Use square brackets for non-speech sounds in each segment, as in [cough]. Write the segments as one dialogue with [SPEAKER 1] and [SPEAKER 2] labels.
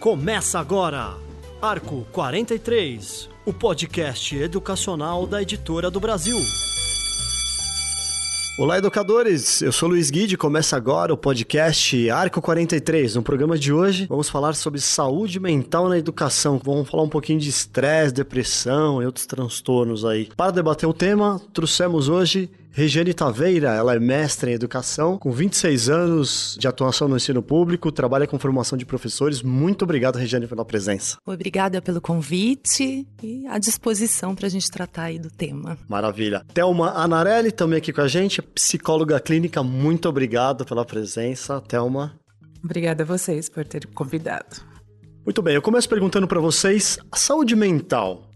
[SPEAKER 1] Começa agora, Arco 43, o podcast educacional da Editora do Brasil. Olá, educadores! Eu sou Luiz Guide. Começa agora o podcast Arco 43. No programa de hoje, vamos falar sobre saúde mental na educação. Vamos falar um pouquinho de estresse, depressão e outros transtornos aí. Para debater o tema, trouxemos hoje Regiane Taveira, ela é mestre em educação, com 26 anos de atuação no ensino público, trabalha com formação de professores. Muito obrigado, Regiane, pela presença.
[SPEAKER 2] Obrigada pelo convite e à disposição para a gente tratar aí do tema.
[SPEAKER 1] Maravilha. Thelma Anarelli também aqui com a gente, psicóloga clínica. Muito obrigado pela presença, Thelma.
[SPEAKER 3] Obrigada a vocês por terem convidado.
[SPEAKER 1] Muito bem, eu começo perguntando para vocês: a saúde mental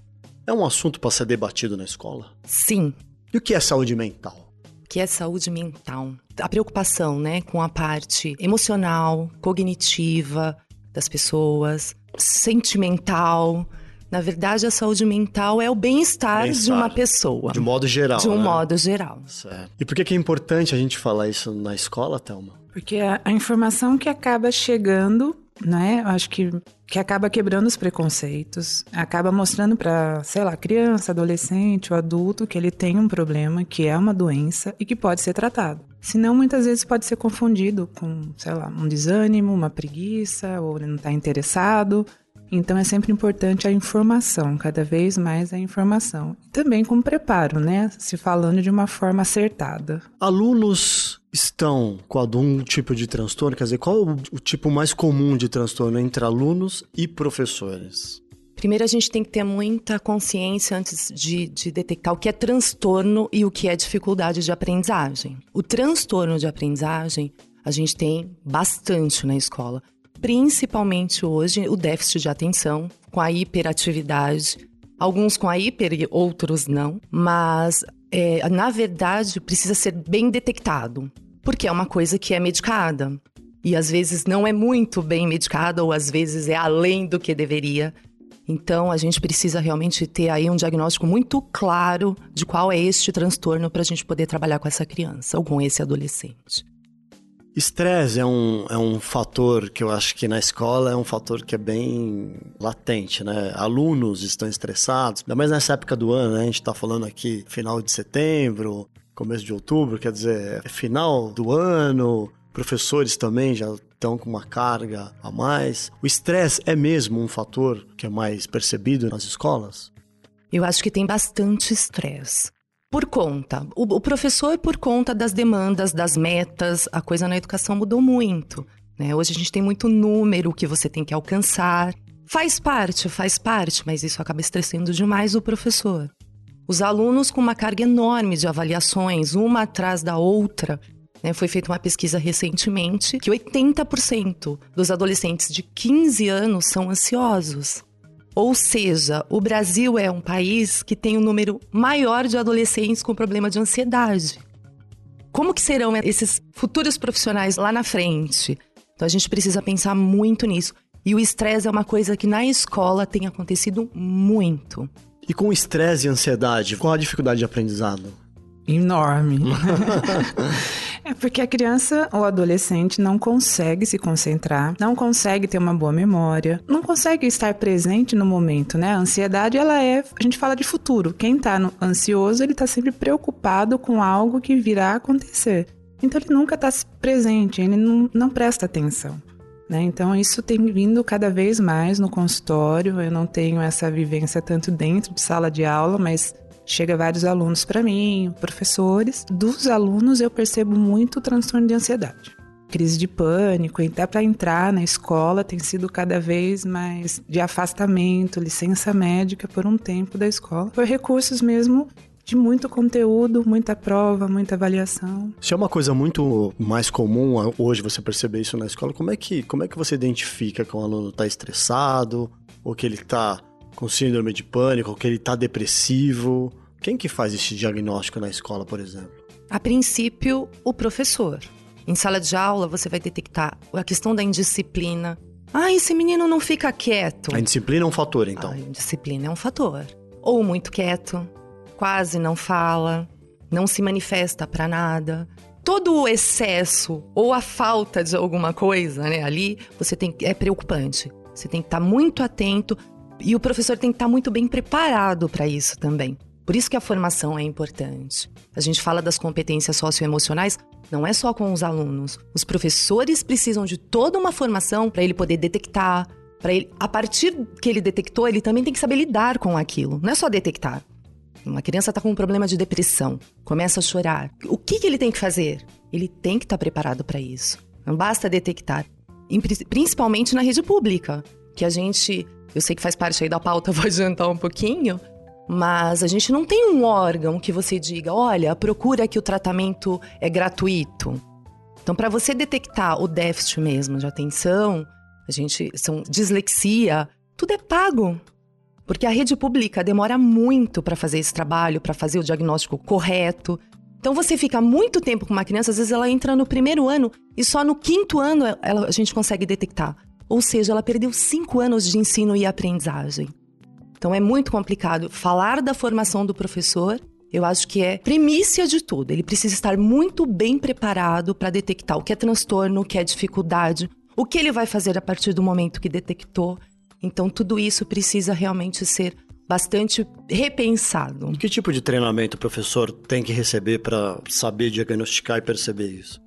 [SPEAKER 1] é um assunto para ser debatido na escola?
[SPEAKER 2] Sim,
[SPEAKER 1] e o que é saúde mental?
[SPEAKER 2] O que é saúde mental? A preocupação, né, com a parte emocional, cognitiva das pessoas, sentimental. Na verdade, a saúde mental é o bem-estar bem de uma pessoa.
[SPEAKER 1] De modo geral.
[SPEAKER 2] De um
[SPEAKER 1] né?
[SPEAKER 2] modo geral.
[SPEAKER 1] Certo. E por que é importante a gente falar isso na escola, Thelma?
[SPEAKER 3] Porque a, a informação que acaba chegando né? Acho que, que acaba quebrando os preconceitos, acaba mostrando para, sei lá, criança, adolescente ou adulto que ele tem um problema, que é uma doença e que pode ser tratado. Senão, muitas vezes pode ser confundido com, sei lá, um desânimo, uma preguiça, ou ele não está interessado. Então é sempre importante a informação, cada vez mais a informação. Também com preparo, né? Se falando de uma forma acertada.
[SPEAKER 1] Alunos estão com algum tipo de transtorno? Quer dizer, qual o, tipo mais comum de transtorno entre alunos e professores?
[SPEAKER 2] Primeiro, a gente tem que ter muita consciência antes de, de, detectar o que é transtorno e o que é dificuldade de aprendizagem. O transtorno de aprendizagem a gente tem bastante na escola, principalmente hoje o déficit de atenção, com a hiperatividade, alguns com a hiper e outros não, mas é, na verdade precisa ser bem detectado porque é uma coisa que é medicada. E às vezes não é muito bem medicada, ou às vezes é além do que deveria. Então, a gente precisa realmente ter aí um diagnóstico muito claro de qual é este transtorno para a gente poder trabalhar com essa criança ou com esse adolescente.
[SPEAKER 1] Estresse é um, é um fator que eu acho que na escola é um fator que é bem latente, né? Alunos estão estressados, ainda mais nessa época do ano, né? A gente está falando aqui final de setembro, começo de outubro, quer dizer, é final do ano, professores também já estão com uma carga a mais. O estresse é mesmo um fator que é mais percebido nas escolas?
[SPEAKER 2] Eu acho que tem bastante estresse. Por conta, o, professor, por conta das demandas, das metas, a coisa na educação mudou muito. Né? Hoje a gente tem muito número que você tem que alcançar. Faz parte, faz parte, mas isso acaba estressando demais o professor. Os alunos com uma carga enorme de avaliações, uma atrás da outra. Né? Foi feita uma pesquisa recentemente que 80% dos adolescentes de 15 anos são ansiosos. Ou seja, o Brasil é um país que tem um número maior de adolescentes com problema de ansiedade. Como que serão esses futuros profissionais lá na frente? Então a gente precisa pensar muito nisso. E o estresse é uma coisa que na escola tem acontecido muito.
[SPEAKER 1] E com estresse e ansiedade, qual a dificuldade de aprendizado?
[SPEAKER 3] Enorme. [laughs] é porque a criança ou adolescente não consegue se concentrar, não consegue ter uma boa memória, não consegue estar presente no momento, né? A ansiedade, ela é, a gente fala de futuro. Quem tá ansioso, ele tá sempre preocupado com algo que virá acontecer. Então ele nunca tá presente, ele não, não presta atenção. Né? Então, isso tem vindo cada vez mais no consultório. Eu não tenho essa vivência tanto dentro de sala de aula, mas chega vários alunos para mim, professores. Dos alunos, eu percebo muito transtorno de ansiedade. Crise de pânico, até para entrar na escola tem sido cada vez mais de afastamento, licença médica por um tempo da escola, por recursos mesmo de muito conteúdo, muita prova, muita avaliação.
[SPEAKER 1] Se é uma coisa muito mais comum hoje você perceber isso na escola, como é que, como é que você identifica que um aluno está estressado, ou que ele está com síndrome de pânico, ou que ele está depressivo? Quem que faz esse diagnóstico na escola, por exemplo?
[SPEAKER 2] A princípio, o professor. Em sala de aula, você vai detectar a questão da indisciplina. Ah, esse menino não fica quieto.
[SPEAKER 1] A indisciplina é um fator, então. A
[SPEAKER 2] indisciplina é um fator. Ou muito quieto, quase não fala. não se manifesta para nada. Todo o excesso ou a falta de alguma coisa, né, ali, você tem é preocupante. Você tem que estar tá muito atento e o professor tem que estar tá muito bem preparado para isso também. Por isso que a formação é importante. A gente fala das competências socioemocionais, não é só com os alunos. Os professores precisam de toda uma formação para ele poder detectar, para ele, a partir que ele detectou, ele também tem que saber lidar com aquilo. Não é só detectar. Uma criança está com um problema de depressão, começa a chorar. O que, que ele tem que fazer? Ele tem que estar tá preparado para isso. Não basta detectar. Principalmente na rede pública, que a gente, eu sei que faz parte aí da pauta, [laughs] vou adiantar um pouquinho, mas a gente não tem um órgão que você diga, olha, procura que o tratamento é gratuito. Então, para você detectar o déficit mesmo de atenção, a gente são dislexia, tudo é pago. Porque a rede pública demora muito para fazer esse trabalho, para fazer o diagnóstico correto. Então você fica muito tempo com uma criança, às vezes ela entra no primeiro ano e só no quinto ano ela, a gente consegue detectar. Ou seja, ela perdeu cinco anos de ensino e aprendizagem. Então é muito complicado. Falar da formação do professor, eu acho que é primícia de tudo. Ele precisa estar muito bem preparado para detectar o que é transtorno, o que é dificuldade, o que ele vai fazer a partir do momento que detectou. Então tudo isso precisa realmente ser bastante repensado.
[SPEAKER 1] Que tipo de treinamento o professor tem que receber para saber diagnosticar e perceber isso?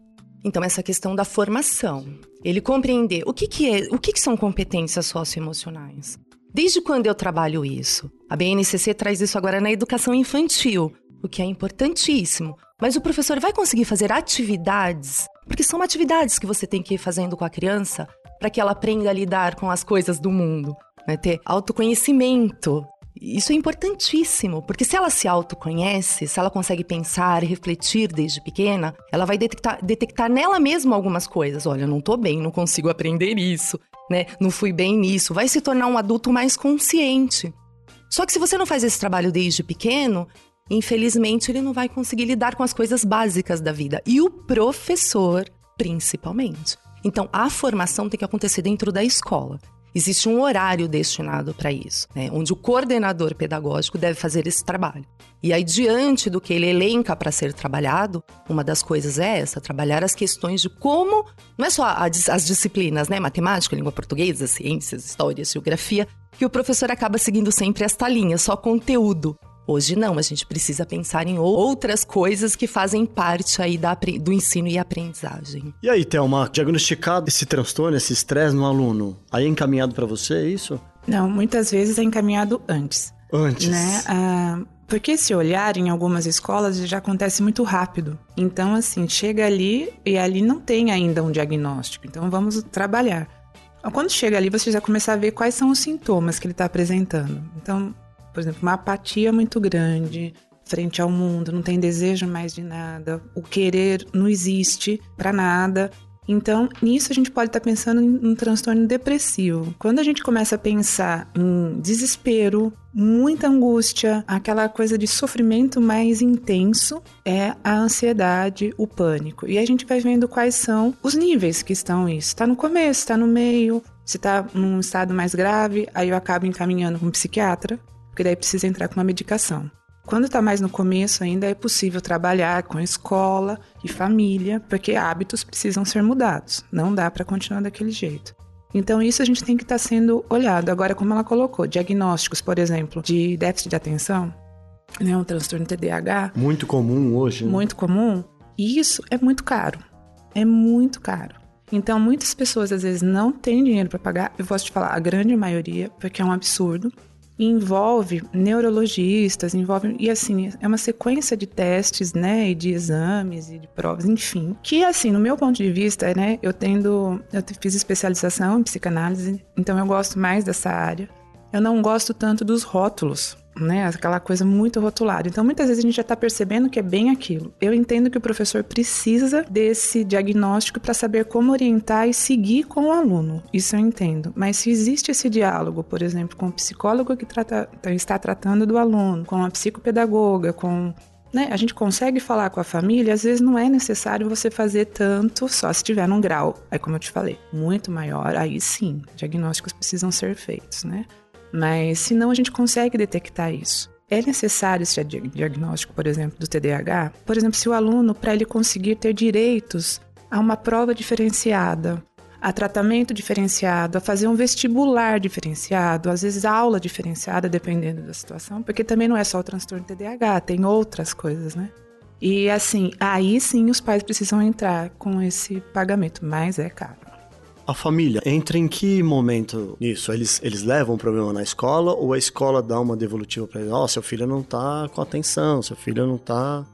[SPEAKER 2] Então, essa questão da formação. Ele compreender o que, que é, o que, que são competências socioemocionais. Desde quando eu trabalho isso? A BNCC traz isso agora na educação infantil, o que é importantíssimo. Mas o professor vai conseguir fazer atividades, porque são atividades que você tem que ir fazendo com a criança para que ela aprenda a lidar com as coisas do mundo, né? ter autoconhecimento. Isso é importantíssimo, porque se ela se autoconhece, se ela consegue pensar e refletir desde pequena, ela vai detectar, detectar nela mesma algumas coisas. Olha, não tô bem, não consigo aprender isso né? Não fui bem nisso. Vai se tornar um adulto mais consciente. Só que se você não faz esse trabalho desde pequeno, infelizmente ele não vai conseguir lidar com as coisas básicas da vida. E o professor, principalmente. Então, a formação tem que acontecer dentro da escola. Existe um horário destinado para isso, né? onde o coordenador pedagógico deve fazer esse trabalho. E aí, diante do que ele elenca para ser trabalhado, uma das coisas é essa: trabalhar as questões de como, não é só as disciplinas, né? Matemática, língua portuguesa, ciências, história, geografia, que o professor acaba seguindo sempre esta linha, só conteúdo. Hoje não, a gente precisa pensar em outras coisas que fazem parte aí da, do ensino e aprendizagem.
[SPEAKER 1] E aí, Thelma, diagnosticado esse transtorno, esse estresse no aluno, aí é encaminhado para você, é isso?
[SPEAKER 3] Não, muitas vezes é encaminhado antes.
[SPEAKER 1] Antes.
[SPEAKER 3] Né? Ah, porque esse olhar em algumas escolas já acontece muito rápido. Então, assim, chega ali e ali não tem ainda um diagnóstico. Então, vamos trabalhar. Quando chega ali, você já começa a ver quais são os sintomas que ele está apresentando. Então, por exemplo, uma apatia muito grande frente ao mundo, não tem desejo mais de nada, o querer não existe para nada. Então, nisso a gente pode estar tá pensando em um transtorno depressivo. Quando a gente começa a pensar em desespero, muita angústia, aquela coisa de sofrimento mais intenso, é a ansiedade, o pânico. E a gente vai vendo quais são os níveis que estão isso. Está no começo, está no meio, se está num estado mais grave, aí eu acabo encaminhando com um psiquiatra porque daí precisa entrar com uma medicação. Quando está mais no começo, ainda é possível trabalhar com escola e família, porque hábitos precisam ser mudados. Não dá para continuar daquele jeito. Então, isso a gente tem que estar tá sendo olhado. Agora, como ela colocou, diagnósticos, por exemplo, de déficit de atenção, né, um transtorno TDAH.
[SPEAKER 1] Muito comum hoje.
[SPEAKER 3] Né? Muito comum. E isso é muito caro. É muito caro. Então, muitas pessoas às vezes não têm dinheiro para pagar. Eu posso te falar, a grande maioria, porque é um absurdo envolve neurologistas, envolve e assim é uma sequência de testes, né, e de exames e de provas, enfim, que assim no meu ponto de vista, né, eu tendo eu fiz especialização em psicanálise, então eu gosto mais dessa área. Eu não gosto tanto dos rótulos, né? Aquela coisa muito rotulada. Então, muitas vezes a gente já está percebendo que é bem aquilo. Eu entendo que o professor precisa desse diagnóstico para saber como orientar e seguir com o aluno. Isso eu entendo. Mas se existe esse diálogo, por exemplo, com o psicólogo que trata, está tratando do aluno, com a psicopedagoga, com né, a gente consegue falar com a família, às vezes não é necessário você fazer tanto só se tiver num grau, aí como eu te falei, muito maior, aí sim, diagnósticos precisam ser feitos, né? Mas se não, a gente consegue detectar isso. É necessário esse diagnóstico, por exemplo, do TDAH? Por exemplo, se o aluno, para ele conseguir ter direitos a uma prova diferenciada, a tratamento diferenciado, a fazer um vestibular diferenciado, às vezes aula diferenciada, dependendo da situação, porque também não é só o transtorno TDAH, tem outras coisas, né? E assim, aí sim os pais precisam entrar com esse pagamento, mas é caro.
[SPEAKER 1] A família entra em que momento nisso? Eles, eles levam o problema na escola ou a escola dá uma devolutiva para ele? Ó, oh, seu filho não tá com atenção, seu filho não tá,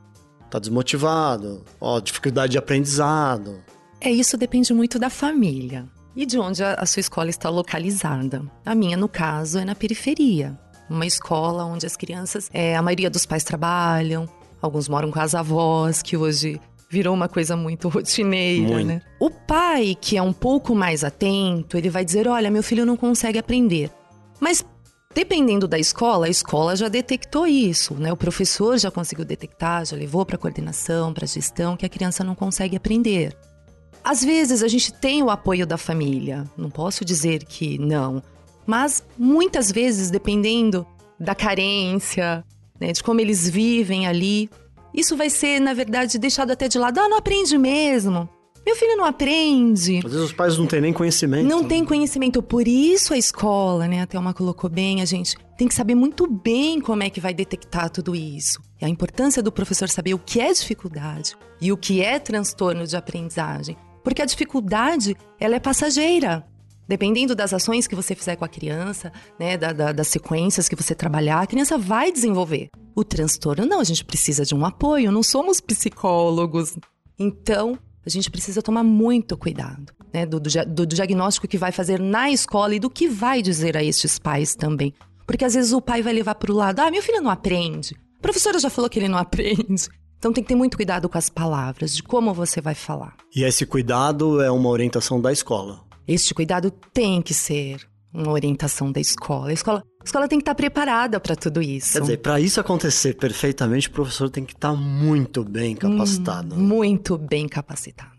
[SPEAKER 1] tá desmotivado, ó, oh, dificuldade de aprendizado.
[SPEAKER 2] É, isso depende muito da família e de onde a, a sua escola está localizada. A minha, no caso, é na periferia. Uma escola onde as crianças, é, a maioria dos pais trabalham, alguns moram com as avós, que hoje virou uma coisa muito [laughs] rotineira, muito. né? O pai, que é um pouco mais atento, ele vai dizer: olha, meu filho não consegue aprender. Mas dependendo da escola, a escola já detectou isso, né? O professor já conseguiu detectar, já levou para a coordenação, para a gestão, que a criança não consegue aprender. Às vezes a gente tem o apoio da família, não posso dizer que não, mas muitas vezes, dependendo da carência, né, de como eles vivem ali, isso vai ser, na verdade, deixado até de lado. Ah, não aprende mesmo. Meu filho não aprende.
[SPEAKER 1] Às vezes os pais não têm nem conhecimento.
[SPEAKER 2] Não tem conhecimento. Por isso a escola, né? A Thelma colocou bem, a gente tem que saber muito bem como é que vai detectar tudo isso. E a importância do professor saber o que é dificuldade e o que é transtorno de aprendizagem. Porque a dificuldade, ela é passageira. Dependendo das ações que você fizer com a criança, né, da, da, das sequências que você trabalhar, a criança vai desenvolver. O transtorno, não, a gente precisa de um apoio, não somos psicólogos. Então, a gente precisa tomar muito cuidado né, do, do, do, diagnóstico que vai fazer na escola e do que vai dizer a estes pais também. Porque às vezes o pai vai levar para o lado: ah, meu filho não aprende. A professora já falou que ele não [laughs] aprende. Então tem que ter muito cuidado com as palavras, de como você vai falar.
[SPEAKER 1] E esse cuidado é uma orientação da escola.
[SPEAKER 2] Este cuidado tem que ser uma orientação da escola. A escola, a escola tem que estar preparada para tudo isso.
[SPEAKER 1] Quer dizer, para isso acontecer perfeitamente, o professor tem que estar muito bem capacitado.
[SPEAKER 2] Hum, muito bem capacitado.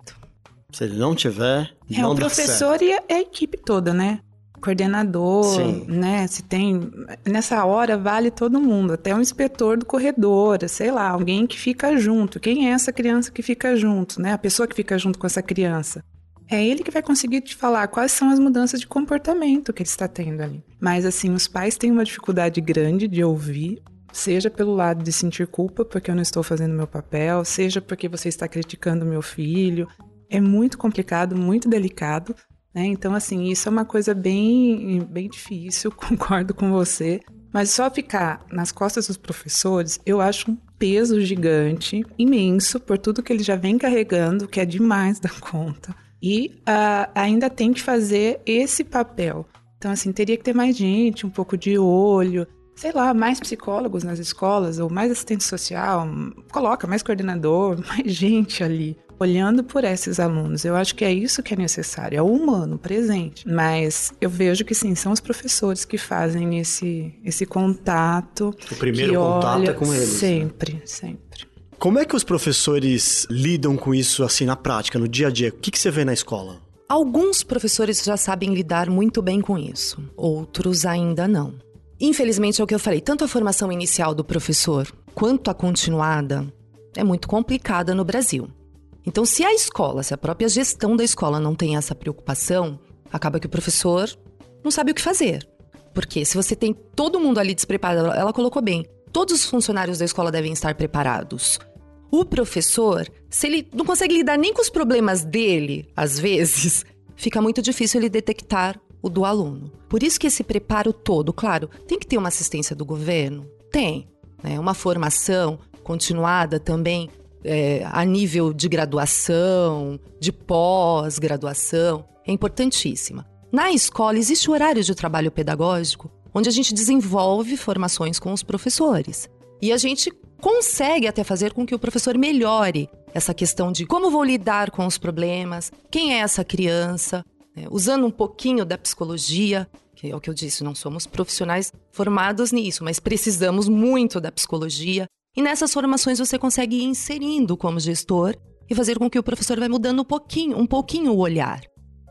[SPEAKER 1] Se ele não tiver,
[SPEAKER 3] é
[SPEAKER 1] não
[SPEAKER 3] o professor e a, a equipe toda, né? coordenador, Sim. né? Se tem. Nessa hora vale todo mundo, até um inspetor do corredor, sei lá, alguém que fica junto. Quem é essa criança que fica junto, né? A pessoa que fica junto com essa criança. É ele que vai conseguir te falar quais são as mudanças de comportamento que ele está tendo ali. Mas assim, os pais têm uma dificuldade grande de ouvir, seja pelo lado de sentir culpa porque eu não estou fazendo meu papel, seja porque você está criticando meu filho. É muito complicado, muito delicado, né? Então, assim, isso é uma coisa bem, bem difícil, [laughs] concordo com você. Mas só ficar nas costas dos professores, eu acho um peso gigante, imenso, por tudo que ele já vem carregando, que é demais [laughs] da conta. E uh, ainda tem que fazer esse papel. Então, assim, teria que ter mais gente, um pouco de olho, sei lá, mais psicólogos nas escolas, ou mais assistente social, coloca mais coordenador, [laughs] mais gente ali olhando por esses alunos. Eu acho que é isso que é necessário, é o humano presente. Mas eu vejo que sim, são os professores que fazem esse, esse contato.
[SPEAKER 1] O primeiro contato olha, é com eles.
[SPEAKER 3] Sempre, né? sempre.
[SPEAKER 1] Como é que os professores lidam com isso assim na prática, no dia a dia? O que, que você vê na escola?
[SPEAKER 2] Alguns professores já sabem lidar muito bem com isso, outros ainda não. Infelizmente é o que eu falei, tanto a formação inicial do professor quanto a continuada é muito complicada no Brasil. Então, se a escola, se a própria gestão da escola não tem essa preocupação, acaba que o professor não sabe o que fazer. Porque se você tem todo mundo ali despreparado, ela colocou bem, todos os funcionários da escola devem estar preparados. O professor, se ele não consegue lidar nem com os problemas dele, às vezes, [laughs] fica muito difícil ele detectar o do aluno. Por isso que esse preparo todo, claro, tem que ter uma assistência do governo? Tem. Né? Uma formação continuada também é, a nível de graduação, de pós-graduação, é importantíssima. Na escola existe o horário de trabalho pedagógico, onde a gente desenvolve formações com os professores. E a gente consegue até fazer com que o professor melhore essa questão de como vou lidar com os problemas, quem é essa criança, né? usando um pouquinho da psicologia, que é o que eu disse, não somos profissionais formados nisso, mas precisamos muito da psicologia e nessas formações você consegue ir inserindo como gestor e fazer com que o professor vai mudando um pouquinho, um pouquinho o olhar.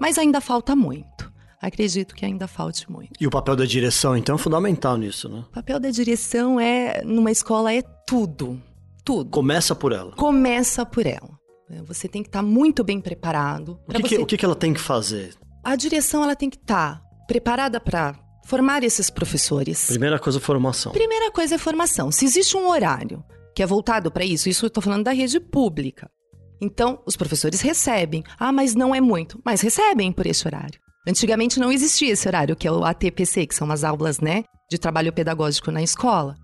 [SPEAKER 2] Mas ainda falta muito. Acredito que ainda falte muito.
[SPEAKER 1] E o papel da direção, então, é fundamental nisso, né?
[SPEAKER 2] O papel da direção é, numa escola, é tudo. Tudo.
[SPEAKER 1] Começa por ela.
[SPEAKER 2] Começa por ela. É, você tem que estar muito bem preparado.
[SPEAKER 1] O, que,
[SPEAKER 2] você...
[SPEAKER 1] que, o que, que ela tem que fazer?
[SPEAKER 2] A direção ela tem que estar preparada para formar esses professores.
[SPEAKER 1] Primeira coisa, formação.
[SPEAKER 2] Primeira coisa é formação. Se existe um horário que é voltado para isso, isso eu estou falando da rede pública. Então, os professores recebem. Ah, mas não é muito. Mas recebem por esse horário. Antigamente não existia esse horário, que é o ATPC, que são as aulas, né, de trabalho pedagógico na escola.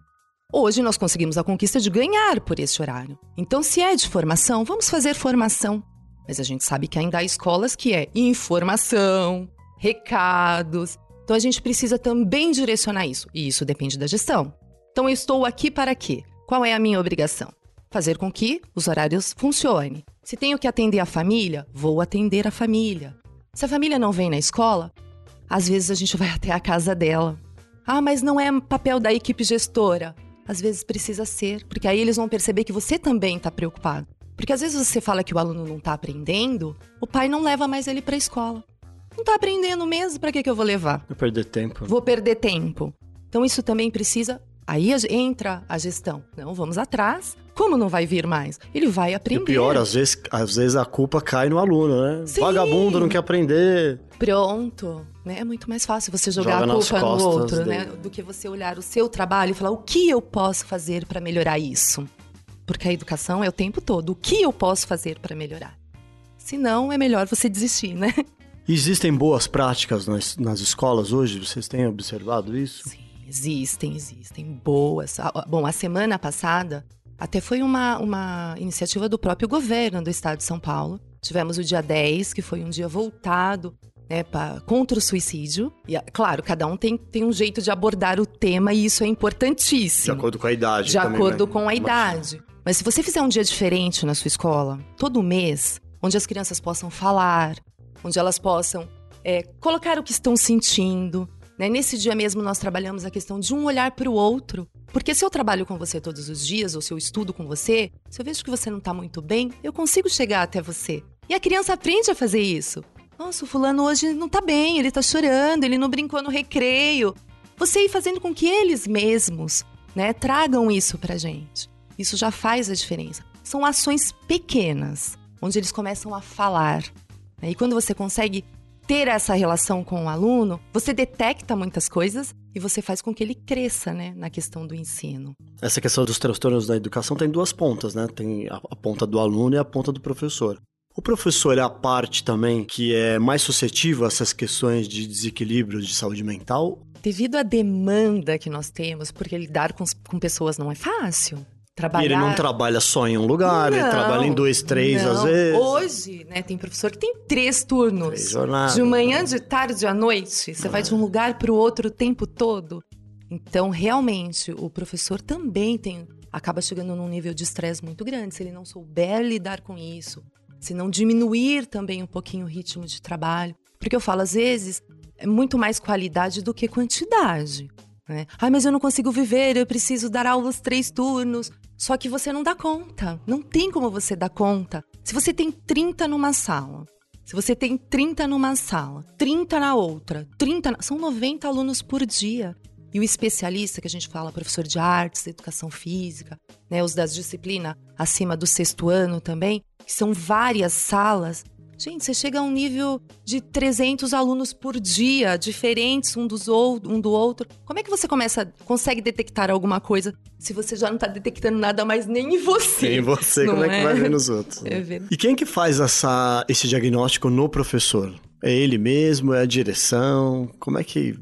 [SPEAKER 2] Hoje nós conseguimos a conquista de ganhar por esse horário. Então, se é de formação, vamos fazer formação. Mas a gente sabe que ainda há escolas que é informação, recados. Então a gente precisa também direcionar isso. E isso depende da gestão. Então eu estou aqui para quê? Qual é a minha obrigação? Fazer com que os horários funcionem. Se tenho que atender a família, vou atender a família. Se a família não vem na escola, às vezes a gente vai [laughs] até a casa dela. Ah, mas não é papel da equipe gestora. Às vezes precisa ser, porque aí eles vão perceber que você também está preocupado. Porque às vezes você fala que o aluno não está aprendendo, o pai não leva mais ele para a escola. Não está aprendendo mesmo, para que, que eu vou levar?
[SPEAKER 1] Vou perder tempo.
[SPEAKER 2] Vou perder tempo. Então isso também precisa Aí entra a gestão. Não, vamos atrás. Como não vai vir mais? Ele vai aprender. E
[SPEAKER 1] pior, às vezes, às vezes a culpa cai no aluno, né? Sim. Vagabundo não quer aprender.
[SPEAKER 2] Pronto. Né? É muito mais fácil você jogar Joga a culpa no outro, né? Do que você olhar o seu trabalho e falar o que eu posso fazer para melhorar isso. Porque a educação é o tempo todo. O que eu posso fazer para melhorar? Se não, é melhor você desistir, né?
[SPEAKER 1] Existem boas práticas nas, nas escolas hoje? Vocês têm observado isso?
[SPEAKER 2] Sim. Existem, existem. Boas. Bom, a semana passada até foi uma, uma iniciativa do próprio governo do estado de São Paulo. Tivemos o dia 10, que foi um dia voltado né, pra, contra o suicídio. E, claro, cada um tem, tem um jeito de abordar o tema e isso é importantíssimo.
[SPEAKER 1] De acordo com a idade.
[SPEAKER 2] De também, acordo né? com a idade. Mas se você fizer um dia diferente na sua escola, todo mês, onde as crianças possam falar, onde elas possam é, colocar o que estão sentindo, né? Nesse dia mesmo nós trabalhamos a questão de um olhar para o outro. Porque se eu trabalho com você todos os dias, ou se eu estudo com você, se eu vejo que você não está muito bem, eu consigo chegar até você. E a criança aprende a fazer isso. Nossa, o fulano hoje não está bem, ele está chorando, ele não brincou no recreio. Você ir fazendo com que eles mesmos né, tragam isso para gente. Isso já faz a diferença. São ações pequenas, onde eles começam a falar. Né? E quando você consegue ter essa relação com o aluno, você detecta muitas coisas e você faz com que ele cresça, né, na questão do ensino.
[SPEAKER 1] Essa questão dos transtornos da educação tem duas pontas, né? Tem a, a ponta do aluno e a ponta do professor. O professor é a parte também que é mais suscetível a essas questões de desequilíbrio de saúde mental?
[SPEAKER 2] Devido à demanda que nós temos, porque lidar com, com pessoas não é fácil. Trabalhar...
[SPEAKER 1] E ele não trabalha só em um lugar, não, ele trabalha em dois, três
[SPEAKER 2] não.
[SPEAKER 1] às vezes.
[SPEAKER 2] Hoje, né, tem professor que tem três turnos.
[SPEAKER 1] Três jornadas.
[SPEAKER 2] De manhã, de tarde, à noite. Você vai de um lugar para o outro o tempo todo. Então, realmente, o professor também tem acaba chegando num nível de estresse muito grande se ele não souber lidar com isso, se não diminuir também um pouquinho o ritmo de trabalho. Porque eu falo, às vezes, é muito mais qualidade do que quantidade. Né? Ai, mas eu não consigo viver, eu preciso dar aulas três turnos. Só que você não dá conta. Não tem como você dar conta. Se você tem 30 numa sala, se você tem 30 numa sala, 30 na outra, 30 na... são 90 alunos por dia. E o especialista que a gente fala, professor de artes, educação física, né, os das disciplinas acima do sexto ano também, que são várias salas, Gente, você chega a um nível de 300 alunos por dia, diferentes um, dos ou, um do outro. Como é que você começa, consegue detectar alguma coisa se você já não está detectando nada mais nem em você?
[SPEAKER 1] Nem em você, como é, é, que vai ver nos outros? É ver. E quem que faz essa, esse diagnóstico no professor? É ele mesmo? É a direção? Como é que...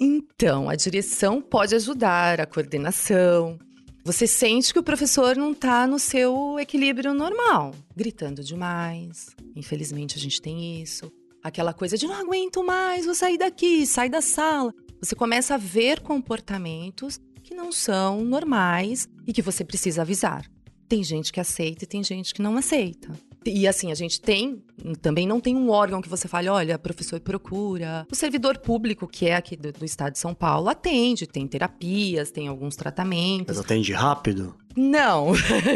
[SPEAKER 2] Então, a direção pode ajudar, a coordenação, você sente que o professor não está no seu equilíbrio normal, gritando demais. Infelizmente a gente tem isso. Aquela coisa de não aguento mais, vou sair daqui, sai da sala. Você começa a ver comportamentos que não são normais e que você precisa avisar. Tem gente que aceita e tem gente que não aceita. E assim, a gente tem, também não tem um órgão que você fale, olha, professor procura. O servidor público, que é aqui do, do estado de São Paulo, atende, tem terapias, tem alguns tratamentos.
[SPEAKER 1] Mas atende rápido?
[SPEAKER 2] Não,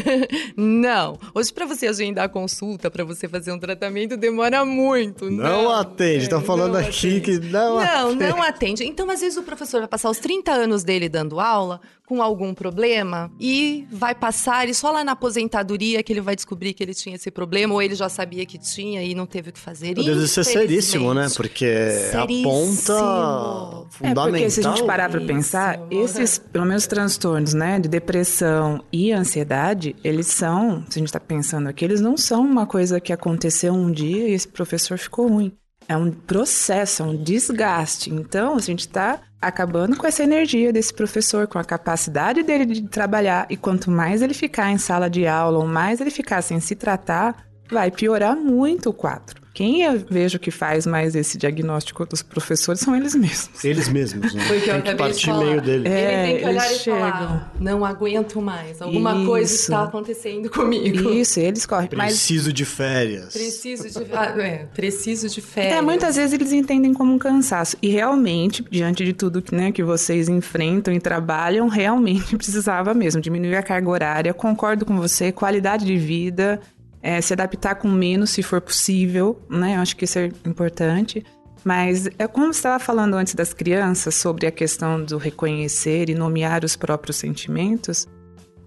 [SPEAKER 2] [laughs] não. Hoje, para você agendar consulta, para você fazer um tratamento, demora muito.
[SPEAKER 1] Não, não atende, estão é, falando aqui atende. que não,
[SPEAKER 2] não atende. Não, não atende. Então, às vezes, o professor vai passar os 30 anos dele dando aula com algum problema e vai passar, e só lá na aposentadoria que ele vai descobrir que ele tinha esse problema, ou ele já sabia que tinha e não teve o que fazer.
[SPEAKER 1] Deve ser seríssimo, né? Porque seríssimo. aponta fundamental.
[SPEAKER 3] É, porque se a gente parar para pensar, esses, pelo menos, transtornos, né, de depressão e ansiedade, eles são, se a gente está pensando aqui, eles não são uma coisa que aconteceu um dia e esse professor ficou ruim. É um processo, é um desgaste. Então, a gente está acabando com essa energia desse professor, com a capacidade dele de trabalhar. E quanto mais ele ficar em sala de aula, ou mais ele ficar sem se tratar, vai piorar muito o quadro. Quem eu vejo que faz mais esse diagnóstico dos professores são eles mesmos.
[SPEAKER 1] Eles mesmos, né?
[SPEAKER 2] Porque tem que partir meio dele. É, ele tem que olhar e chegam. falar, não aguento mais, alguma Isso. coisa está acontecendo comigo.
[SPEAKER 3] Isso, eles correm.
[SPEAKER 1] Preciso Mas... de férias.
[SPEAKER 2] Preciso de, é, preciso de férias.
[SPEAKER 3] É, muitas vezes eles entendem como um cansaço. E realmente, diante de tudo que, né, que vocês enfrentam e trabalham, realmente [laughs] precisava mesmo diminuir a carga horária. Concordo com você, qualidade de vida, é, se adaptar com menos, se for possível, né? Eu acho que isso é importante. Mas é como você estava falando antes das crianças sobre a questão do reconhecer e nomear os próprios sentimentos.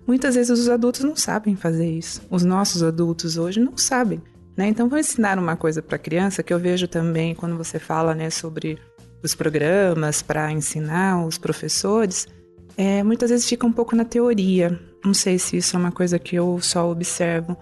[SPEAKER 3] Muitas vezes os adultos não sabem fazer isso. Os nossos adultos hoje não sabem. Né? Então, vou ensinar uma coisa para a criança que eu vejo também quando você fala né, sobre os programas para ensinar os professores. É, muitas vezes fica um pouco na teoria. Não sei se isso é uma coisa que eu só observo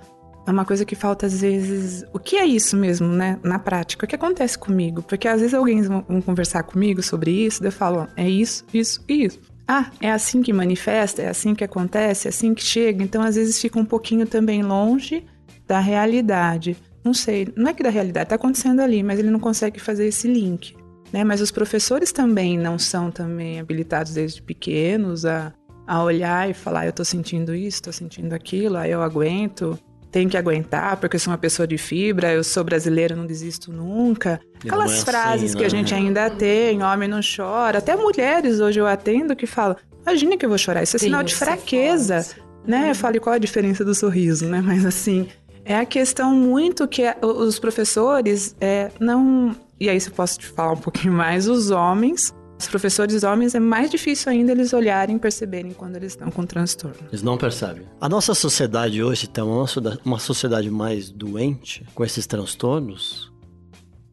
[SPEAKER 3] é uma coisa que falta às vezes. O que é isso mesmo, né? Na prática, o que acontece comigo? Porque às vezes alguém vão, conversar comigo sobre isso, daí eu falo, é isso, isso e isso. Ah, é assim que manifesta, é assim que acontece, é assim que chega. Então, às vezes fica um pouquinho também longe da realidade. Não sei, não é que da realidade, está acontecendo ali, mas ele não consegue fazer esse link. Né? Mas os professores também não são também habilitados desde pequenos a, a olhar e falar, eu estou sentindo isso, estou sentindo aquilo, aí eu aguento tem que aguentar, porque eu sou uma pessoa de fibra, eu sou brasileira, não desisto nunca. Aquelas é assim, frases né? que a gente ainda tem, homem não chora. Até mulheres hoje eu atendo que falam, imagina que eu vou chorar, isso é sinal de fraqueza. Né? Eu falo, qual a diferença do sorriso, né? Mas assim, é a questão muito que os professores é, não... E aí, se eu posso te falar um pouquinho mais, os homens os professores homens é mais difícil ainda eles olharem e perceberem quando eles estão com transtorno.
[SPEAKER 1] Eles não percebem. A nossa sociedade hoje está uma sociedade mais doente com esses transtornos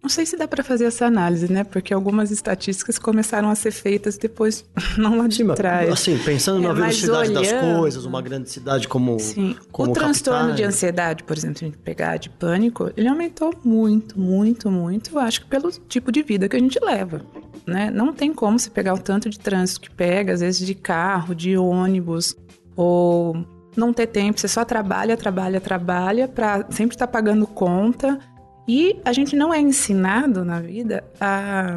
[SPEAKER 3] não sei se dá para fazer essa análise, né? Porque algumas estatísticas começaram a ser feitas depois, [laughs] não lá de Sim, trás.
[SPEAKER 1] Assim, pensando é, na velocidade olhando, das coisas, uma grande cidade como. Sim. Como
[SPEAKER 3] o transtorno de ansiedade, por exemplo, gente pegar de pânico, ele aumentou muito, muito, muito. Acho que pelo tipo de vida que a gente leva. Né? Não tem como se pegar o tanto de trânsito que pega, às vezes de carro, de ônibus, ou não ter tempo, você só trabalha, trabalha, trabalha, para sempre estar tá pagando conta e a gente não é ensinado na vida a,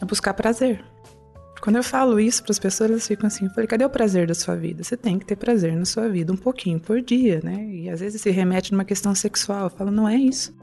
[SPEAKER 3] a buscar prazer. Quando eu falo isso para as pessoas, elas ficam assim: eu falei, cadê o prazer da sua vida? Você tem que ter prazer na sua vida um pouquinho por dia, né? E às vezes se remete numa questão sexual. Eu falo, não é isso.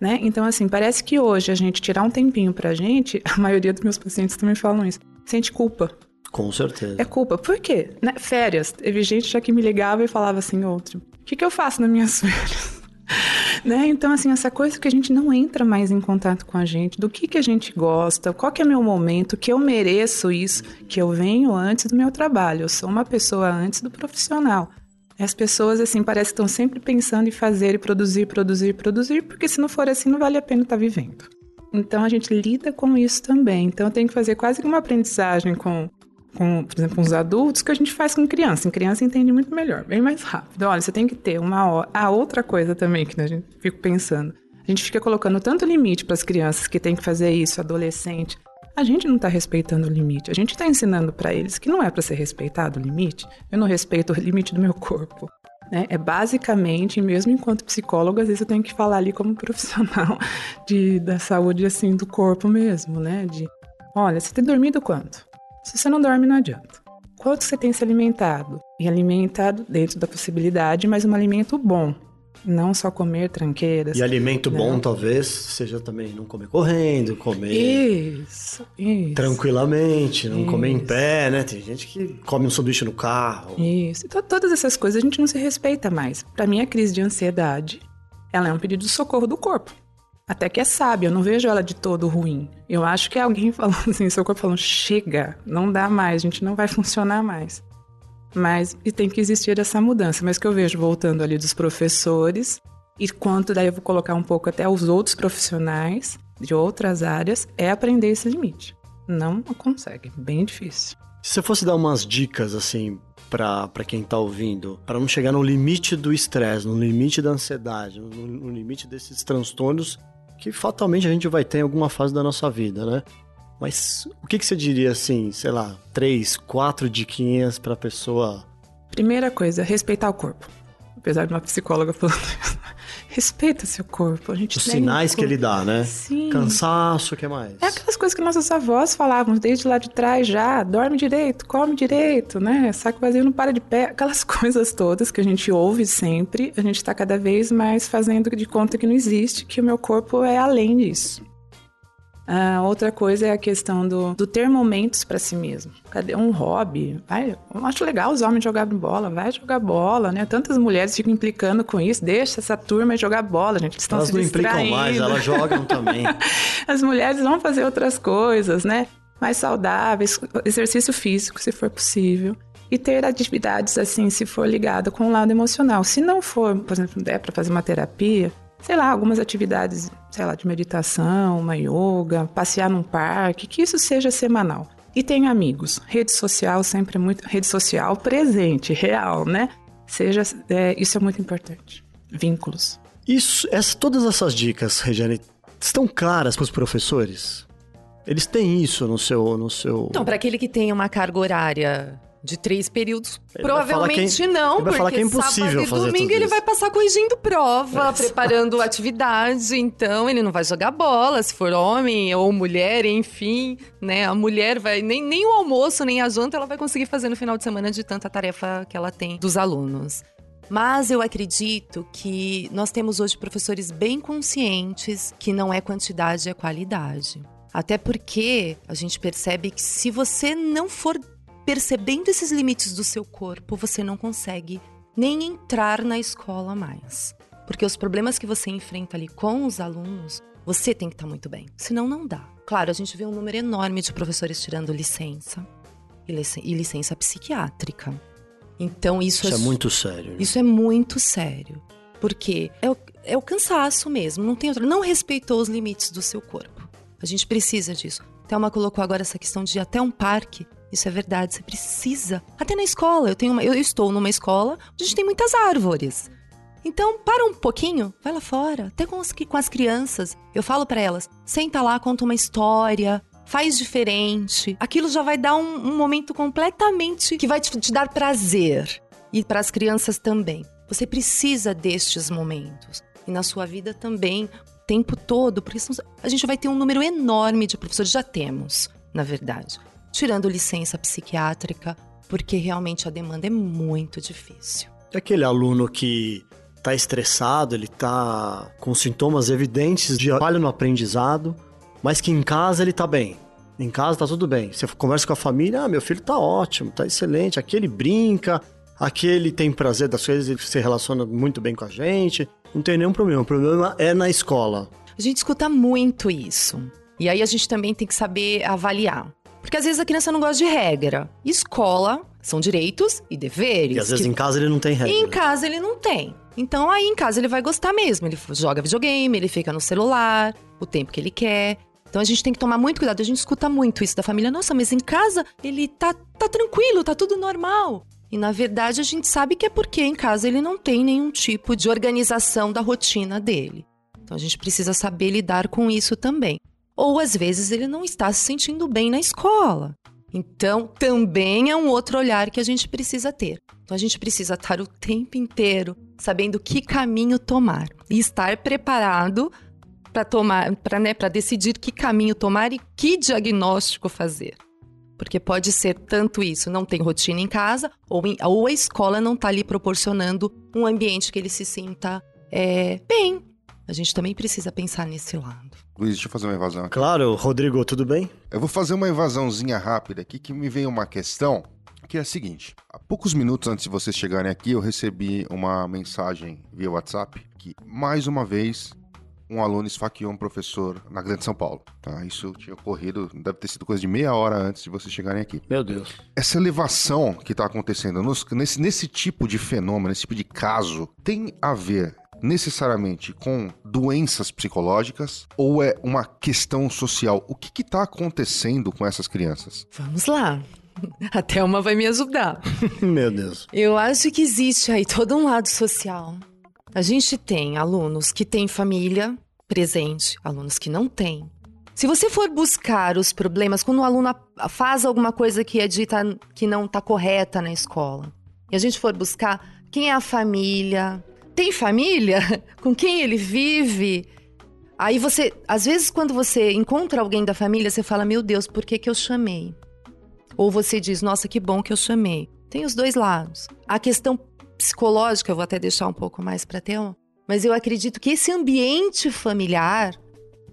[SPEAKER 3] Né? Então, assim, parece que hoje a gente tirar um tempinho pra gente, [laughs] a maioria dos meus pacientes também falam isso, sente culpa.
[SPEAKER 1] Com certeza.
[SPEAKER 3] É culpa. Por quê? Né? Férias. Teve gente já que me ligava e falava assim, outro, o que, que eu faço nas minhas [laughs] férias? [laughs] né? Então, assim, essa coisa que a gente não entra mais em contato com a gente, do que, que a gente gosta, qual que é meu momento, que eu mereço isso, que eu venho antes do meu trabalho, eu sou uma pessoa antes do profissional. As pessoas, assim, parece que estão sempre pensando em fazer e produzir, produzir, produzir, porque se não for assim, não vale a pena estar tá vivendo. Então, a gente lida com isso também. Então, eu tenho que fazer quase que uma aprendizagem com com, por exemplo, com os adultos que a gente faz com criança. Em criança entende muito melhor, bem mais rápido. Olha, você tem que ter uma. A outra coisa também que né, a gente fica pensando. A gente fica colocando tanto limite para as crianças que tem que fazer isso, adolescente. A gente não está respeitando o limite. A gente está ensinando para eles que não é para ser respeitado o limite. Eu não respeito o limite do meu corpo. Né? É basicamente, mesmo enquanto psicólogo, às vezes eu tenho que falar ali como profissional [laughs] de, da saúde assim do corpo mesmo, né? De, olha, você tem dormido quanto? Se você não dorme, não adianta. Quanto você tem se alimentado? E alimentado dentro da possibilidade, mas um alimento bom. Não só comer tranqueiras.
[SPEAKER 1] E alimento
[SPEAKER 3] não.
[SPEAKER 1] bom, talvez, seja também não comer correndo, comer
[SPEAKER 3] Isso, isso.
[SPEAKER 1] tranquilamente, não comer em
[SPEAKER 3] Isso.
[SPEAKER 1] pé, né? Tem gente que come um sanduíche no carro.
[SPEAKER 3] Isso. Então, todas essas coisas a gente não se respeita mais. Pra mim, a crise de ansiedade, ela é um pedido de socorro do corpo. Até que é sábio, eu não vejo ela de todo ruim. Eu acho que é alguém [laughs] falando assim, seu corpo falando, chega, não dá mais, a gente não vai funcionar mais. Mas e tem que existir essa mudança. Mas que eu vejo voltando ali dos professores, e quanto daí eu vou colocar um pouco até os outros profissionais de outras áreas, é aprender esse limite. Não consegue, bem difícil.
[SPEAKER 1] Se você fosse dar umas dicas, assim, pra quem tá ouvindo, pra não chegar no limite do estresse, no limite da ansiedade, no, no limite desses transtornos que fatalmente a gente vai ter em alguma fase da nossa vida, né? Mas o que, que você diria, assim, sei lá, três, quatro diquinhas pra pessoa...
[SPEAKER 3] Primeira coisa, respeitar o corpo. Apesar de uma psicóloga falando. Respeita seu corpo. A gente
[SPEAKER 1] Os sinais que ele dá, né?
[SPEAKER 3] Sim.
[SPEAKER 1] Cansaço, o que mais?
[SPEAKER 3] É aquelas coisas que nossas avós falavam desde lá de trás já. Dorme direito, come direito, né? Saco vazio não para de pé. Aquelas [laughs] coisas todas que a gente ouve sempre, a gente tá cada vez mais fazendo de conta que não existe, que o meu corpo é além disso. A outra coisa é a questão do, do ter momentos pra si mesmo. Cadê um hobby? Vai, eu acho legal os homens jogarem bola, vai jogar bola, né? Tantas mulheres ficam implicando com isso. Deixa essa turma jogar bola, gente. Eles estão
[SPEAKER 1] Elas
[SPEAKER 3] se
[SPEAKER 1] não implicam
[SPEAKER 3] distraindo.
[SPEAKER 1] mais, elas jogam também. [laughs]
[SPEAKER 3] As mulheres vão fazer outras coisas, né? Mais saudáveis, exercício físico, se for possível. E ter atividades, assim, se for ligado com o lado emocional. Se não for, por exemplo, der para fazer uma terapia, sei lá, algumas atividades, sei lá, de meditação, uma yoga, passear num parque, que isso seja semanal. E tem amigos. Rede social sempre é muito. Rede social presente, real, né? Seja. é, isso é muito importante. Vínculos.
[SPEAKER 1] Isso, essa, todas essas dicas, Regiane, estão claras para os professores? Eles têm isso no seu, no seu.
[SPEAKER 2] Então, para aquele que tem uma carga horária de três períodos,
[SPEAKER 1] Ele
[SPEAKER 2] provavelmente
[SPEAKER 1] é-
[SPEAKER 2] não,
[SPEAKER 1] ele vai falar
[SPEAKER 2] porque
[SPEAKER 1] que é impossível
[SPEAKER 2] sábado e
[SPEAKER 1] fazer
[SPEAKER 2] domingo ele
[SPEAKER 1] isso.
[SPEAKER 2] vai passar corrigindo prova,
[SPEAKER 1] Exato.
[SPEAKER 2] preparando [laughs] atividade, então ele não vai jogar bola, se for homem ou mulher, enfim, né? A mulher vai nem, nem o almoço, nem a janta ela vai conseguir fazer no final de semana de tanta tarefa que ela tem dos alunos. Mas eu acredito que nós temos hoje professores bem conscientes que não é quantidade, é qualidade. Até porque a gente percebe que se você não for percebendo esses limites do seu corpo, você não consegue nem entrar na escola mais. Porque os problemas que você enfrenta ali com os alunos, você tem que estar muito bem. Senão, não dá. Claro, a gente vê um número enorme de professores tirando licença e licen- e licença psiquiátrica. Então, isso,
[SPEAKER 1] Isso é
[SPEAKER 2] su-
[SPEAKER 1] muito sério. né?
[SPEAKER 2] isso é muito sério. Porque é o, é o cansaço mesmo, não tem outra. Não respeitou os limites do seu corpo. A gente precisa disso. Thelma colocou agora essa questão de ir até um parque. Isso é verdade, você precisa. Até na escola. Eu, tenho uma- eu estou numa escola onde a gente tem muitas árvores. Então, para um pouquinho, vai lá fora, até com as, com as crianças. Eu falo para elas: senta lá, conta uma história, faz diferente. Aquilo já vai dar um, um momento completamente que vai te, te dar prazer. E para as crianças também. Você precisa destes momentos. E na sua vida também, o tempo todo, porque a gente vai ter um número enorme de professores. Já temos, na verdade. Tirando licença psiquiátrica, porque realmente a demanda é muito difícil.
[SPEAKER 1] É aquele aluno que tá estressado, ele tá com sintomas evidentes de falha no aprendizado, mas que em casa ele tá bem. Em casa tá tudo bem. Você conversa com a família, ah, meu filho tá ótimo, tá excelente. Aqui ele brinca, aqui ele tem prazer das coisas, ele se relaciona muito bem com a gente. Não tem nenhum problema. O problema é na escola.
[SPEAKER 2] A gente escuta muito isso. E aí a gente também tem que saber avaliar. Porque às vezes a criança não gosta de regra. Escola são direitos e deveres.
[SPEAKER 1] E às vezes
[SPEAKER 2] que-
[SPEAKER 1] em casa ele não tem regra.
[SPEAKER 2] E em casa ele não tem. Então aí em casa ele vai gostar mesmo. Ele joga videogame, ele fica no celular, o tempo que ele quer. Então a gente tem que tomar muito cuidado. A gente escuta muito isso da família. Nossa, mas em casa ele tá, tá tranquilo, tá tudo normal. E na verdade a gente sabe que é porque em casa ele não tem nenhum tipo de organização da rotina dele. Então a gente precisa saber lidar com isso também. Ou às vezes ele não está se sentindo bem na escola. Então também é um outro olhar que a gente precisa ter. Então a gente precisa estar o tempo inteiro sabendo que caminho tomar e estar preparado para tomar, para né, decidir que caminho tomar e que diagnóstico fazer. Porque pode ser tanto isso, não tem rotina em casa, ou, em- ou a escola não está lhe proporcionando um ambiente que ele se sinta é, bem. A gente também precisa pensar nesse lado.
[SPEAKER 4] Luiz, deixa eu fazer uma evasão aqui.
[SPEAKER 1] Claro, Rodrigo, tudo bem?
[SPEAKER 4] Eu vou fazer uma evasãozinha rápida aqui que me veio uma questão que é a seguinte: há poucos minutos antes de vocês chegarem aqui, eu recebi uma mensagem via WhatsApp que, mais uma vez, um aluno esfaqueou um professor na Grande São Paulo. Tá? Isso tinha ocorrido, deve ter sido coisa de meia hora antes de vocês chegarem aqui.
[SPEAKER 1] Meu Deus.
[SPEAKER 4] Essa elevação que está acontecendo nos, nesse, nesse tipo de fenômeno, nesse tipo de caso, tem a ver necessariamente com doenças psicológicas ou é uma questão social? O que está acontecendo com essas crianças?
[SPEAKER 2] Vamos lá. [laughs] A Thelma vai me ajudar. [laughs]
[SPEAKER 1] Meu Deus.
[SPEAKER 2] Eu acho que existe aí todo um lado social. A gente tem alunos que têm família presente, alunos que não têm. Se você for buscar os problemas quando o aluno faz alguma coisa que é dita que não está correta na escola, e a gente for buscar quem é a família, tem família, [laughs] com quem ele vive, aí você, às vezes quando você encontra alguém da família, você fala: "Meu Deus, por que que eu chamei?" Ou você diz, nossa, que bom que eu chamei. Tem os dois lados. A questão psicológica, eu vou até deixar um pouco mais para Thelma, mas eu acredito que esse ambiente familiar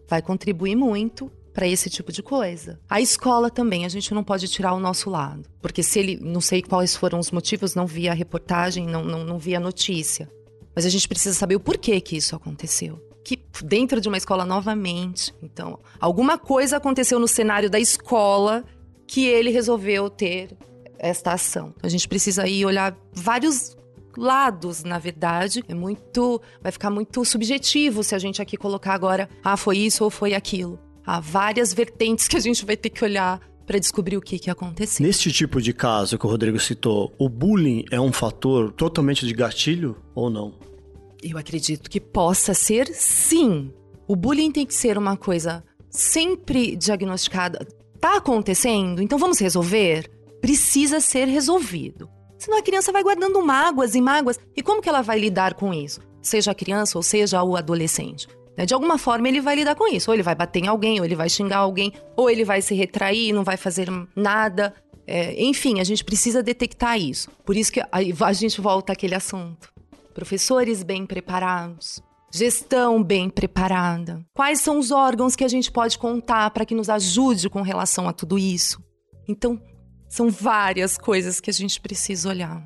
[SPEAKER 2] vai contribuir muito para esse tipo de coisa. A escola também, a gente não pode tirar o nosso lado. Porque se ele, não sei quais foram os motivos, não vi a reportagem, não, não, não a notícia. Mas a gente precisa saber o porquê que isso aconteceu. Que dentro de uma escola novamente. Então, alguma coisa aconteceu no cenário da escola que ele resolveu ter esta ação. A gente precisa ir olhar vários lados, na verdade. É muito. Vai ficar muito subjetivo se a gente aqui colocar agora, ah, foi isso ou foi aquilo. Há várias vertentes que a gente vai ter que olhar para descobrir o que, que aconteceu.
[SPEAKER 1] Neste tipo de caso que o Rodrigo citou, o bullying é um fator totalmente de gatilho ou não?
[SPEAKER 2] Eu acredito que possa ser sim. O bullying tem que ser uma coisa sempre diagnosticada Tá acontecendo? Então vamos resolver? Precisa ser resolvido. Senão a criança vai guardando mágoas e mágoas. E como que ela vai lidar com isso? Seja a criança ou seja o adolescente. Né? De alguma forma ele vai lidar com isso. Ou ele vai bater em alguém, ou ele vai xingar alguém, ou ele vai se retrair, não vai fazer nada. É, enfim, a gente precisa detectar isso. Por isso que a gente volta àquele assunto. Professores bem preparados, Gestão bem preparada. Quais são os órgãos que a gente pode contar para que nos ajude com relação a tudo isso? Então, são várias coisas que a gente precisa olhar.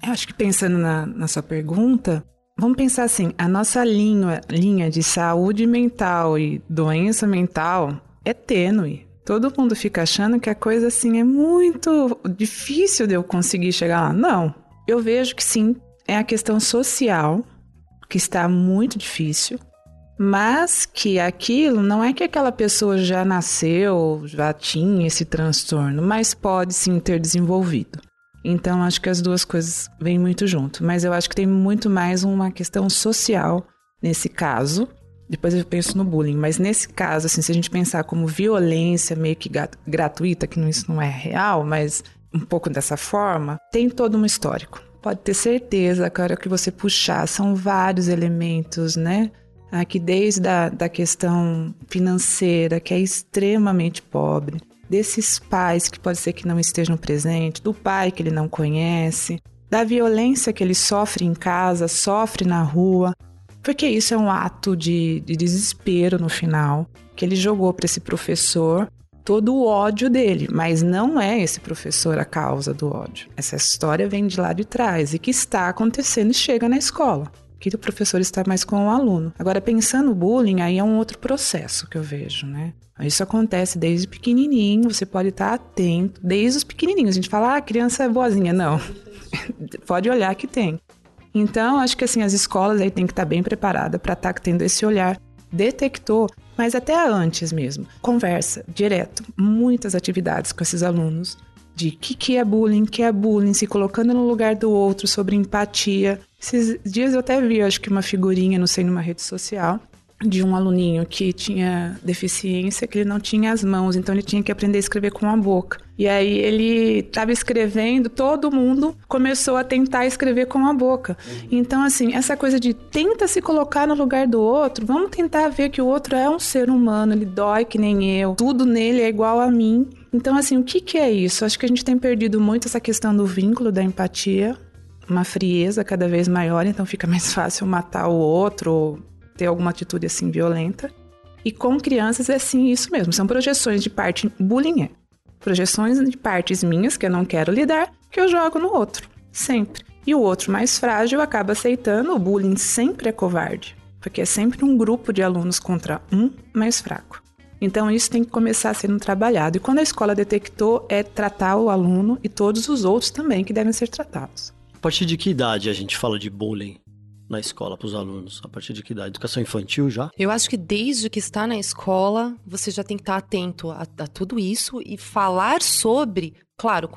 [SPEAKER 3] Eu acho que pensando na, na sua pergunta, vamos pensar assim: a nossa linha, linha de saúde mental e doença mental é tênue. Todo mundo fica achando que a coisa assim é muito difícil de eu conseguir chegar lá. Não. Eu vejo que sim, é a questão social que está muito difícil, mas que aquilo não é que aquela pessoa já nasceu, já tinha esse transtorno, mas pode sim ter desenvolvido. Então acho que as duas coisas vêm muito junto, mas eu acho que tem muito mais uma questão social nesse caso. Depois eu penso no bullying, mas nesse caso, assim, se a gente pensar como violência meio que gratuita, que isso não é real, mas um pouco dessa forma, tem todo um histórico pode ter certeza que a hora que você puxar, são vários elementos, né? Aqui desde a da questão financeira, que é extremamente pobre, desses pais que pode ser que não estejam presentes, do pai que ele não conhece, da violência que ele sofre em casa, sofre na rua, porque isso é um ato de, de desespero no final, que ele jogou para esse professor todo o ódio dele, mas não é esse professor a causa do ódio. Essa história vem de lá de trás e que está acontecendo e chega na escola. Que o professor está mais com o aluno. Agora, pensando no bullying, aí é um outro processo que eu vejo, né? Isso acontece desde pequenininho, você pode estar atento, desde os pequenininhos. A gente fala, ah, a criança é boazinha. Não, [laughs] pode olhar que tem. Então, acho que assim, as escolas aí têm que estar bem preparadas para estar tendo esse olhar detectou, mas até antes mesmo. Conversa direto, muitas atividades com esses alunos de que, que é bullying, que é bullying, se colocando no lugar do outro, sobre empatia. Esses dias eu até vi, acho que uma figurinha, não sei, numa rede social, de um aluninho que tinha deficiência, que ele não tinha as mãos, então ele tinha que aprender a escrever com a boca. E aí ele estava escrevendo, todo mundo começou a tentar escrever com a boca. Então, assim, essa coisa de tenta se colocar no lugar do outro, vamos tentar ver que o outro é um ser humano, ele dói que nem eu, tudo nele é igual a mim. Então, assim, o que, que é isso? Acho que a gente tem perdido muito essa questão do vínculo, da empatia, uma frieza cada vez maior, então fica mais [laughs] fácil matar o outro ou ter alguma atitude assim violenta. E com crianças é sim isso mesmo, são projeções de parte bullying é. Projeções de partes minhas que eu não quero lidar, que eu jogo no outro, sempre. E o outro mais frágil acaba aceitando, o bullying sempre é covarde, porque é sempre um grupo de alunos contra um mais fraco. Então isso tem que começar sendo trabalhado. E quando a escola detectou, é tratar o aluno e todos os outros também que devem ser tratados.
[SPEAKER 1] A partir de que idade a gente fala de bullying? na escola para os alunos? A partir de que idade? Educação infantil já?
[SPEAKER 2] Eu acho que desde que está na escola, você já tem que estar atento a, a tudo isso e falar sobre, claro,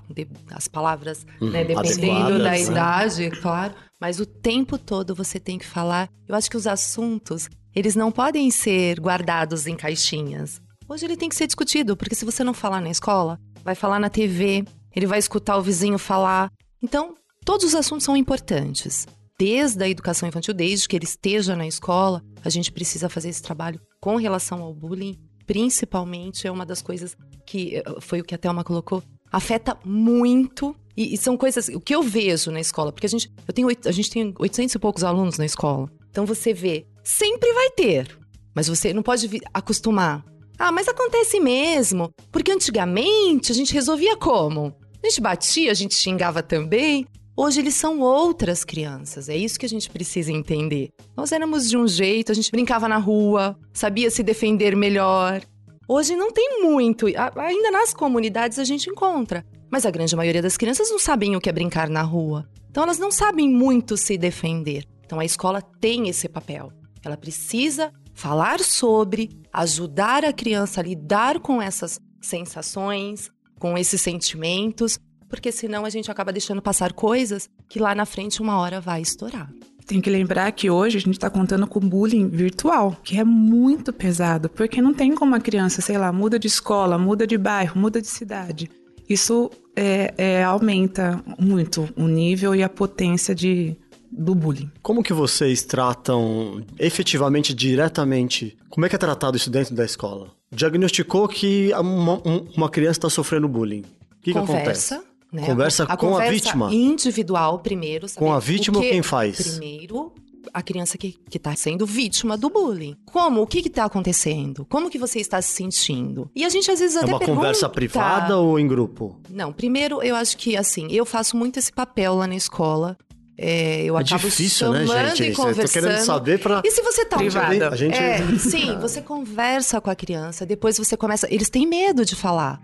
[SPEAKER 2] as palavras, uhum, né, dependendo da né? idade, claro, mas o tempo todo você tem que falar. Eu acho que os assuntos, eles não podem ser guardados em caixinhas. Hoje ele tem que ser discutido, porque se você não falar na escola, vai falar na TV, ele vai escutar o vizinho falar. Então, todos os assuntos são importantes desde a educação infantil, desde que ele esteja na escola, a gente precisa fazer esse trabalho com relação ao bullying. Principalmente é uma das coisas que eh, foi o que a Thelma colocou, afeta muito. E, e, são coisas, o que eu vejo na escola, porque a gente, eu tenho, a gente tem 800 e poucos alunos na escola. Então você vê, sempre vai ter, mas você não pode acostumar. Ah, mas acontece mesmo, porque antigamente a gente resolvia como? A gente batia, a gente xingava também. Hoje eles são outras crianças, é isso que a gente precisa entender. Nós éramos de um jeito, a gente brincava na rua, sabia se defender melhor. Hoje não tem muito, ainda nas comunidades a gente encontra, mas a grande maioria das crianças não sabem o que é brincar na rua. Então elas não sabem muito se defender. Então a escola tem esse papel. Ela precisa falar sobre, ajudar a criança a lidar com essas sensações, com esses sentimentos, porque senão a gente acaba deixando passar coisas que lá na frente uma hora vai estourar.
[SPEAKER 3] Tem que lembrar que hoje a gente está contando com bullying virtual, que é muito pesado, porque não tem como a criança, sei lá, muda de escola, muda de bairro, muda de cidade. Isso é, é, aumenta muito o nível e a potência de, do bullying.
[SPEAKER 1] Como que vocês tratam efetivamente, diretamente, como é que é tratado isso dentro da escola? Diagnosticou que uma, uma criança está sofrendo bullying. O que, que acontece?
[SPEAKER 2] Né?
[SPEAKER 1] Conversa
[SPEAKER 2] a,
[SPEAKER 1] com a vítima.
[SPEAKER 2] Individual primeiro.
[SPEAKER 1] Com a vítima que, ou quem faz?
[SPEAKER 2] Primeiro, a criança que está sendo vítima do bullying. Como? O que está acontecendo? Como que você está se sentindo? E a gente às vezes
[SPEAKER 1] é
[SPEAKER 2] até
[SPEAKER 1] É uma
[SPEAKER 2] pergunta...
[SPEAKER 1] conversa privada ou em grupo?
[SPEAKER 2] Não, primeiro eu acho que assim, eu faço muito esse papel lá na escola. É, eu
[SPEAKER 1] é
[SPEAKER 2] acabo
[SPEAKER 1] difícil, né, gente?
[SPEAKER 2] E conversando.
[SPEAKER 1] Eu tô querendo saber para
[SPEAKER 2] E se você tá
[SPEAKER 3] privada?
[SPEAKER 1] A gente...
[SPEAKER 2] É, [laughs] sim, você conversa com a criança, depois você começa. Eles têm medo de falar.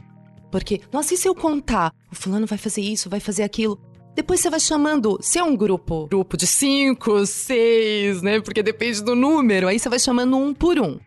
[SPEAKER 2] Porque, nossa, e se eu contar? O fulano vai fazer isso, vai fazer aquilo. Depois você vai chamando, se é um grupo, grupo de cinco, seis, né? Porque depende do número. Aí você vai chamando um por um.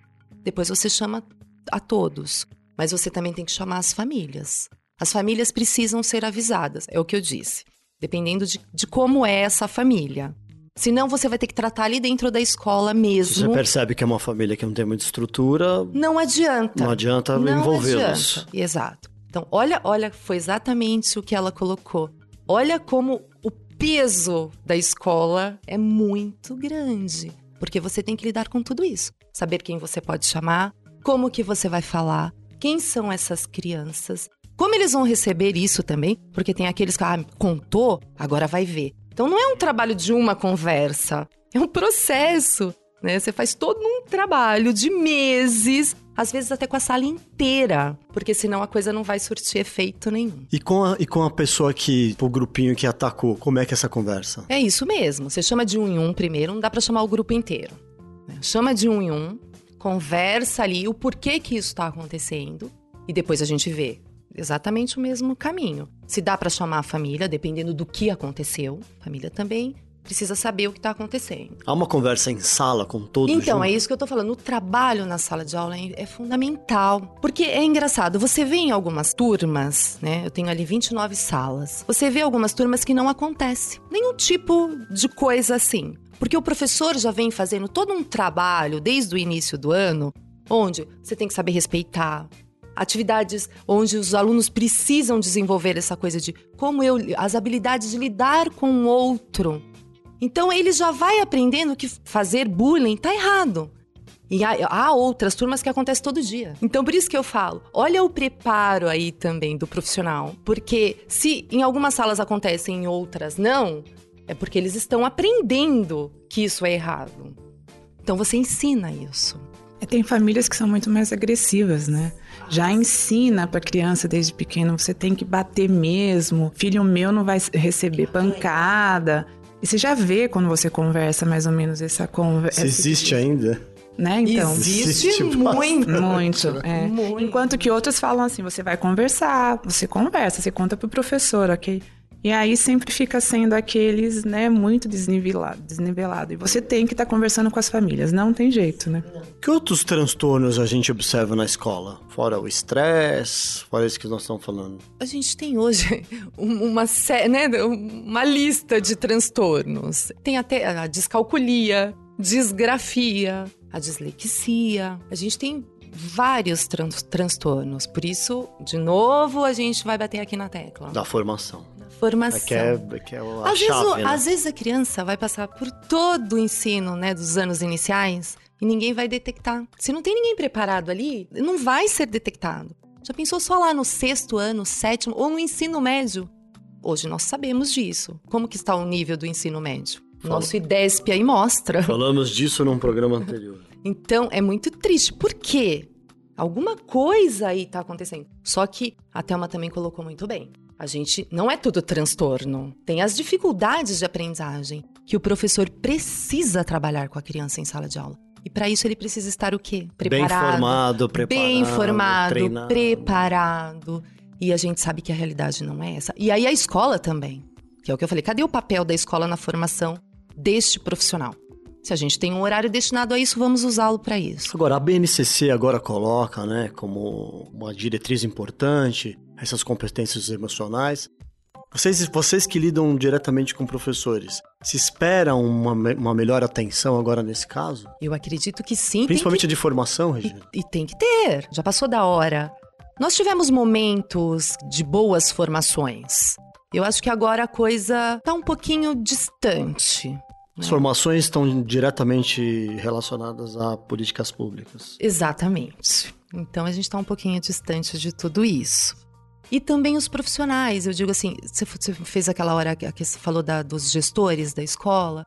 [SPEAKER 2] Depois você chama a todos. Mas você também tem que chamar as famílias. As famílias precisam ser avisadas, é o que eu disse. Dependendo de, de como é essa família. Senão você vai ter que tratar ali dentro da escola mesmo.
[SPEAKER 1] Você percebe que é uma família que não tem muita estrutura.
[SPEAKER 2] Não adianta.
[SPEAKER 1] Não adianta envolvê-los.
[SPEAKER 2] Exato. Então, olha, olha, foi exatamente o que ela colocou. Olha como o peso da escola é muito grande, porque você tem que lidar com tudo isso. Saber quem você pode chamar, como que você vai falar, quem são essas crianças, como eles vão receber isso também, porque tem aqueles que ah, contou, agora vai ver. Então não é um trabalho de uma conversa, é um processo. Né? Você faz todo um trabalho de meses às vezes até com a sala inteira, porque senão a coisa não vai surtir efeito nenhum.
[SPEAKER 1] E com a, e com a pessoa que, o grupinho que atacou, como é que é essa conversa?
[SPEAKER 2] É isso mesmo, você chama de um em um primeiro, não dá para chamar o grupo inteiro. Né? Chama de um em um, conversa ali o porquê que isso está acontecendo e depois a gente vê exatamente o mesmo caminho. Se dá para chamar a família, dependendo do que aconteceu, a família também precisa saber o que está acontecendo.
[SPEAKER 1] Há uma conversa em sala com todos
[SPEAKER 2] Então,
[SPEAKER 1] junto?
[SPEAKER 2] é isso que eu estou falando. O trabalho na sala de aula é, é, fundamental. Porque é engraçado, você vê em algumas turmas, né? Eu tenho ali 29 salas. Você vê algumas turmas que não acontece nenhum tipo de coisa assim. Porque o professor já vem fazendo todo um trabalho desde o início do ano, onde você tem que saber respeitar, atividades onde os alunos precisam desenvolver essa coisa de como eu as habilidades de lidar com o outro, então ele já vai aprendendo que fazer bullying tá errado. E há, há, outras turmas que acontece todo dia. Então, por isso que eu falo, olha o preparo aí também do profissional. Porque se em algumas salas acontecem, em outras não, É porque eles estão aprendendo que isso é errado. Então você ensina isso.
[SPEAKER 3] É, tem famílias que são muito mais agressivas, né? Já ensina para criança desde pequeno, você tem que bater mesmo. Filho meu não vai receber pancada. E você já vê quando você conversa mais ou menos essa conversa.
[SPEAKER 1] Se existe ainda.
[SPEAKER 3] Né? Então,
[SPEAKER 2] existe, existe muito.
[SPEAKER 3] Muito, é. muito. Enquanto que outros falam assim, você vai conversar, você conversa, você conta pro professor, ok? E aí sempre fica sendo aqueles, né, muito desnivelado, desnivelado. E você tem que estar tá conversando com as famílias, não tem jeito, né?
[SPEAKER 1] Que outros transtornos a gente observa na escola? Fora o estresse, fora isso que nós estamos falando.
[SPEAKER 2] A gente tem hoje [laughs] uma, né, uma lista de transtornos. Tem até a descalculia, disgrafia, a dislexia. A gente tem vários tran transtornos. Por isso, de novo, a gente vai bater aqui na tecla.
[SPEAKER 1] Da formação
[SPEAKER 2] formação.
[SPEAKER 1] É que é, que a
[SPEAKER 2] às,
[SPEAKER 1] chave,
[SPEAKER 2] vezes,
[SPEAKER 1] né?
[SPEAKER 2] às vezes a criança vai passar por todo o ensino né, dos anos iniciais e ninguém vai detectar. Se não tem ninguém preparado ali, não vai ser detectado. Já pensou só lá no sexto ano, sétimo ou no ensino médio? Hoje nós sabemos disso. Como que está o nível do ensino médio? Fala. Nosso IDESP aí mostra.
[SPEAKER 1] Falamos disso num programa anterior. [laughs]
[SPEAKER 2] Então, é muito triste. Por quê? Alguma coisa aí está acontecendo. Só que a Thelma também colocou muito bem. A gente não é tudo transtorno. Tem as dificuldades de aprendizagem que o professor precisa trabalhar com a criança em sala de aula. E para isso ele precisa estar o quê?
[SPEAKER 1] Preparado. Bem informado, preparado.
[SPEAKER 2] Bem informado,
[SPEAKER 1] treinado.
[SPEAKER 2] preparado. E a gente sabe que a realidade não é essa. E aí a escola também. Que é o que eu falei. Cadê o papel da escola na formação deste profissional? Se a gente tem um horário destinado a isso, vamos usá-lo para isso.
[SPEAKER 1] Agora, a BNCC agora coloca, né, como uma diretriz importante essas competências emocionais. Vocês, vocês que lidam diretamente com professores, se espera uma, uma melhor atenção agora nesse caso?
[SPEAKER 2] Eu acredito que sim.
[SPEAKER 1] Principalmente
[SPEAKER 2] que...
[SPEAKER 1] de formação, Regina?
[SPEAKER 2] E, e tem que ter. Já passou da hora. Nós tivemos momentos de boas formações. Eu acho que agora a coisa está um pouquinho distante. Né?
[SPEAKER 1] As formações estão diretamente relacionadas a políticas públicas.
[SPEAKER 2] Exatamente. Então a gente está um pouquinho distante de tudo isso. E também os profissionais. Eu digo assim, você fez aquela hora que você falou da, dos gestores da escola.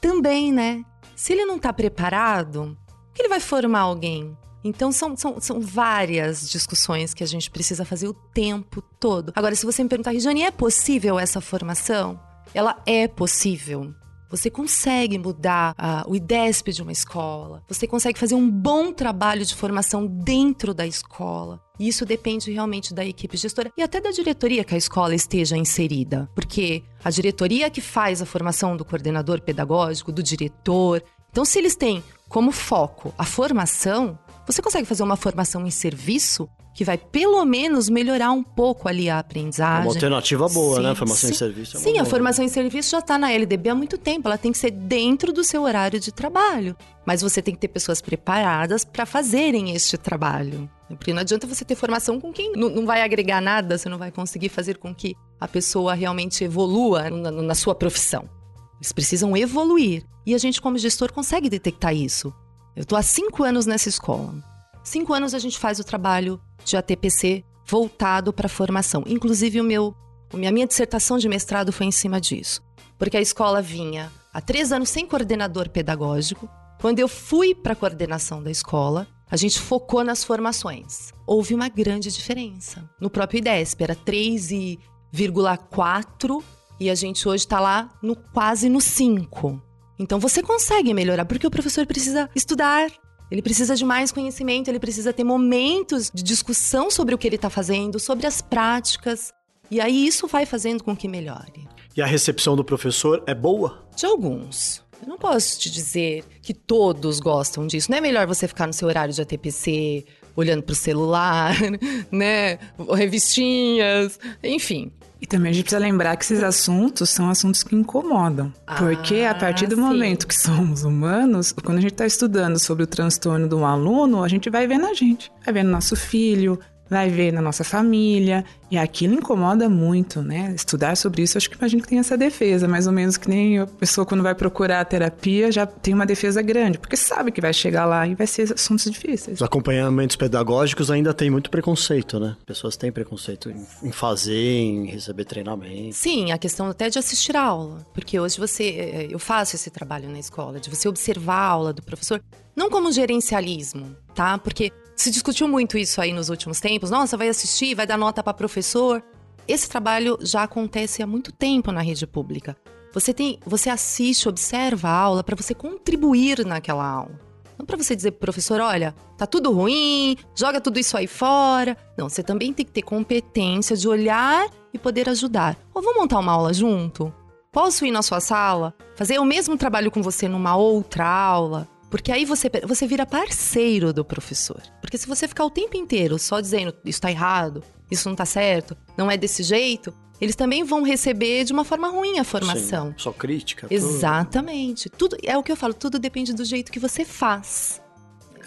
[SPEAKER 2] Também, né? Se ele não está preparado, que ele vai formar alguém? Então, são, são, são várias discussões que a gente precisa fazer o tempo todo. Agora, se você me perguntar, Regiane, é possível essa formação? Ela é possível. Você consegue mudar uh, o IDESP de uma escola, você consegue fazer um bom trabalho de formação dentro da escola. E isso depende realmente da equipe gestora e até da diretoria que a escola esteja inserida. Porque a diretoria que faz a formação do coordenador pedagógico, do diretor. Então, se eles têm como foco a formação, você consegue fazer uma formação em serviço que vai pelo menos melhorar um pouco ali a aprendizagem.
[SPEAKER 1] Uma alternativa boa, sim, né? Formação sim. em serviço.
[SPEAKER 2] É sim, boa. a formação em serviço já está na LDB há muito tempo. Ela tem que ser dentro do seu horário de trabalho. Mas você tem que ter pessoas preparadas para fazerem este trabalho. Porque não adianta você ter formação com quem não, não, vai agregar nada, você não vai conseguir fazer com que a pessoa realmente evolua na, na sua profissão. Eles precisam evoluir. E a gente, como gestor, consegue detectar isso. Eu estou há cinco anos nessa escola. Cinco anos a gente faz o trabalho de ATPC voltado para a formação. Inclusive, o meu, a minha dissertação de mestrado foi em cima disso. Porque a escola vinha há três anos sem coordenador pedagógico. Quando eu fui para a coordenação da escola, a gente focou nas formações. Houve uma grande diferença. No próprio IDESP, era 3,4 e a gente hoje está lá no quase no 5. Então você consegue melhorar, porque o professor precisa estudar, ele precisa de mais conhecimento, ele precisa ter momentos de discussão sobre o que ele está fazendo, sobre as práticas. E aí isso vai fazendo com que melhore.
[SPEAKER 1] E a recepção do professor é boa?
[SPEAKER 2] De alguns. Eu não posso te dizer que todos gostam disso. Não é melhor você ficar no seu horário de ATPC, olhando para o celular, [laughs] né? Revistinhas, enfim.
[SPEAKER 3] E também a gente precisa lembrar que esses assuntos são assuntos que incomodam. Ah, porque a partir do sim. momento que somos humanos, quando a gente está estudando sobre o transtorno de um aluno, a gente vai vendo a gente. Vai vendo nosso filho, vai ver na nossa família, e aquilo incomoda muito, né? Estudar sobre isso, acho que imagino que tem essa defesa, mais ou menos que nem a pessoa quando vai procurar a terapia já tem uma defesa grande, porque sabe que vai chegar lá e vai ser assuntos difíceis.
[SPEAKER 1] Os acompanhamentos pedagógicos ainda tem muito preconceito, né? Pessoas têm preconceito em fazer, em receber treinamento.
[SPEAKER 2] Sim, a questão até de assistir a aula, porque hoje você, eh, eu faço esse trabalho na escola, de você observar a aula do professor, não como gerencialismo, tá? Porque se discutiu muito isso aí nos últimos tempos. Nossa, vai assistir, vai dar nota para professor. Esse trabalho já acontece há muito tempo na rede pública. Você tem, você assiste, observa a aula para você contribuir naquela aula. Não para você dizer pro professor, olha, tá tudo ruim, joga tudo isso aí fora. Não, você também tem que ter competência de olhar e poder ajudar. Ou vamos montar uma aula junto? Posso ir na sua sala, fazer o mesmo trabalho com você numa outra aula? Porque aí você, você vira parceiro do professor. Porque se você ficar o tempo inteiro só dizendo isso está errado, isso não está certo, não é desse jeito, eles também vão receber de uma forma ruim a formação. Sim,
[SPEAKER 1] só crítica.
[SPEAKER 2] Exatamente. Tudo. tudo é o que eu falo, tudo depende do jeito que você faz.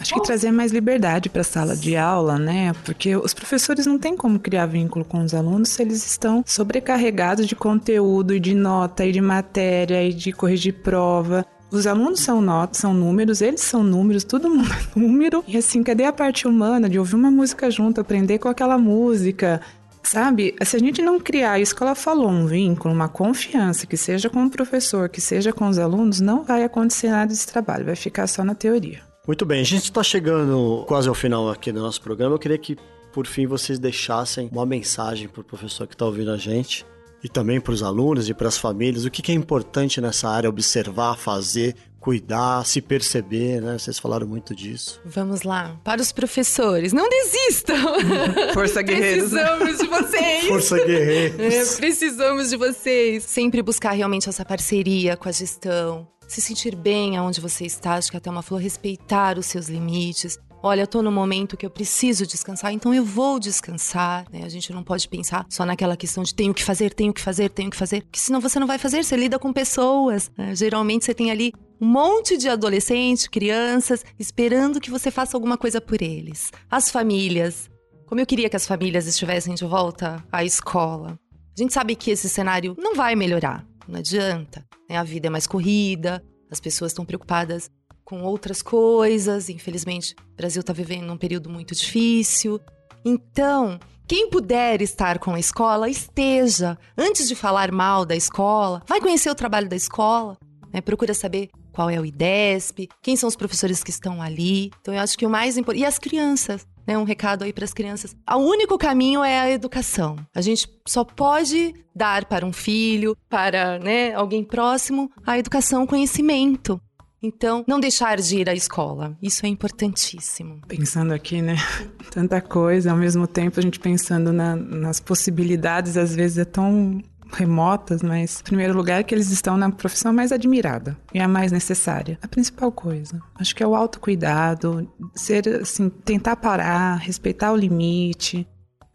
[SPEAKER 3] Acho que trazer mais liberdade para a sala de aula, né? Porque os professores não têm como criar vínculo com os alunos se eles estão sobrecarregados de conteúdo e de nota e de matéria e de corrigir prova. Os alunos são notas, são números, eles são números, todo mundo é [laughs] número. E assim, cadê a parte humana de ouvir uma música junto, aprender com aquela música? Sabe, se a gente não criar, a escola falou, um vínculo, uma confiança, que seja com o professor, que seja com os alunos, não vai acontecer nada desse trabalho, vai ficar só na teoria.
[SPEAKER 1] Muito bem, a gente está chegando quase ao final aqui do nosso programa. Eu queria que, por fim, vocês deixassem uma mensagem para o professor que está ouvindo a gente e também para os alunos e para as famílias, o que, que é importante nessa área observar, fazer, cuidar, se perceber, né? Vocês falaram muito disso.
[SPEAKER 2] Vamos lá. Para os professores, não desistam! [laughs]
[SPEAKER 3] Força guerreiros!
[SPEAKER 2] Precisamos de vocês!
[SPEAKER 1] Força guerreiros!
[SPEAKER 2] É, precisamos de vocês! Sempre buscar realmente essa parceria com a gestão. Se sentir bem aonde você está, acho que até uma flor, respeitar os seus limites, olha, eu tô no momento que eu preciso descansar, então eu vou descansar, né? A gente não pode pensar só naquela questão de tenho que fazer, tenho que fazer, tenho que fazer, porque senão você não vai fazer, você lida com pessoas. Né? Geralmente você tem ali um monte de adolescentes, crianças, esperando que você faça alguma coisa por eles. As famílias. Como eu queria que as famílias estivessem de volta à escola. A gente sabe que esse cenário não vai melhorar, não adianta. Né? A vida é mais corrida, as pessoas estão preocupadas com outras coisas. Infelizmente, o Brasil está vivendo um período muito difícil. Então, quem puder estar com a escola, esteja. Antes de falar mal da escola, vai conhecer o trabalho da escola. Né? Procura saber qual é o IDESP, quem são os professores que estão ali. Então, eu acho que o mais importante. E as crianças. Né, um recado aí para as crianças. O único caminho é a educação. A gente só pode dar para um filho, para né, alguém próximo, a educação, o conhecimento. Então, não deixar de ir à escola. Isso é importantíssimo.
[SPEAKER 3] Pensando aqui, né? [laughs] Tanta coisa, ao mesmo tempo a gente pensando na, nas possibilidades, às vezes é tão remotas, mas em primeiro lugar que eles estão na profissão mais admirada e a mais necessária. A principal coisa, acho que é o autocuidado, ser assim, tentar parar, respeitar o limite,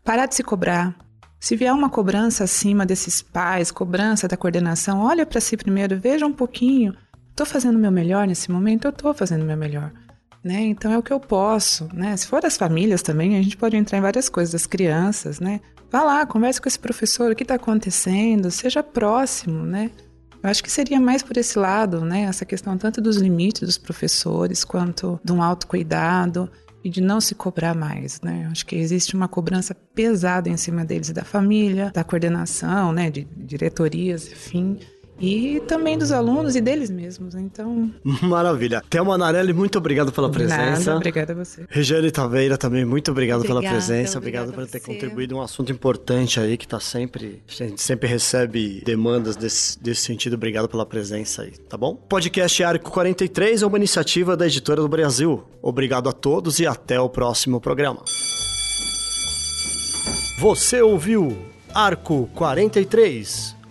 [SPEAKER 3] parar de se cobrar. Se vier uma cobrança acima desses pais, cobrança da coordenação, olha para si primeiro, veja um pouquinho Estou fazendo o meu melhor nesse momento? Eu estou fazendo o meu melhor. Né? Então é o que eu posso, né? Se for das famílias também, a gente pode entrar em várias coisas, das crianças, né? Vá lá, converse com esse professor, o que está acontecendo, seja próximo, né? Eu acho que seria mais por esse lado, né? Essa questão tanto dos limites dos professores, quanto de um autocuidado e de não se cobrar mais, né? Acho que existe uma cobrança pesada em cima deles, da família, da coordenação, né? De diretorias, enfim e também dos alunos e deles mesmos. Então.
[SPEAKER 1] Maravilha. Thelma Narelli, muito obrigado pela presença.
[SPEAKER 3] Nada, obrigada a você.
[SPEAKER 1] Regiane Taveira também, muito obrigado obrigada, pela presença. Obrigado por ter contribuído um assunto importante aí que tá sempre. A gente sempre recebe demandas desse, desse sentido. Obrigado pela presença aí, tá bom? Podcast Arco 43 é uma iniciativa da Editora do Brasil. Obrigado a todos e até o próximo programa. Você ouviu Arco 43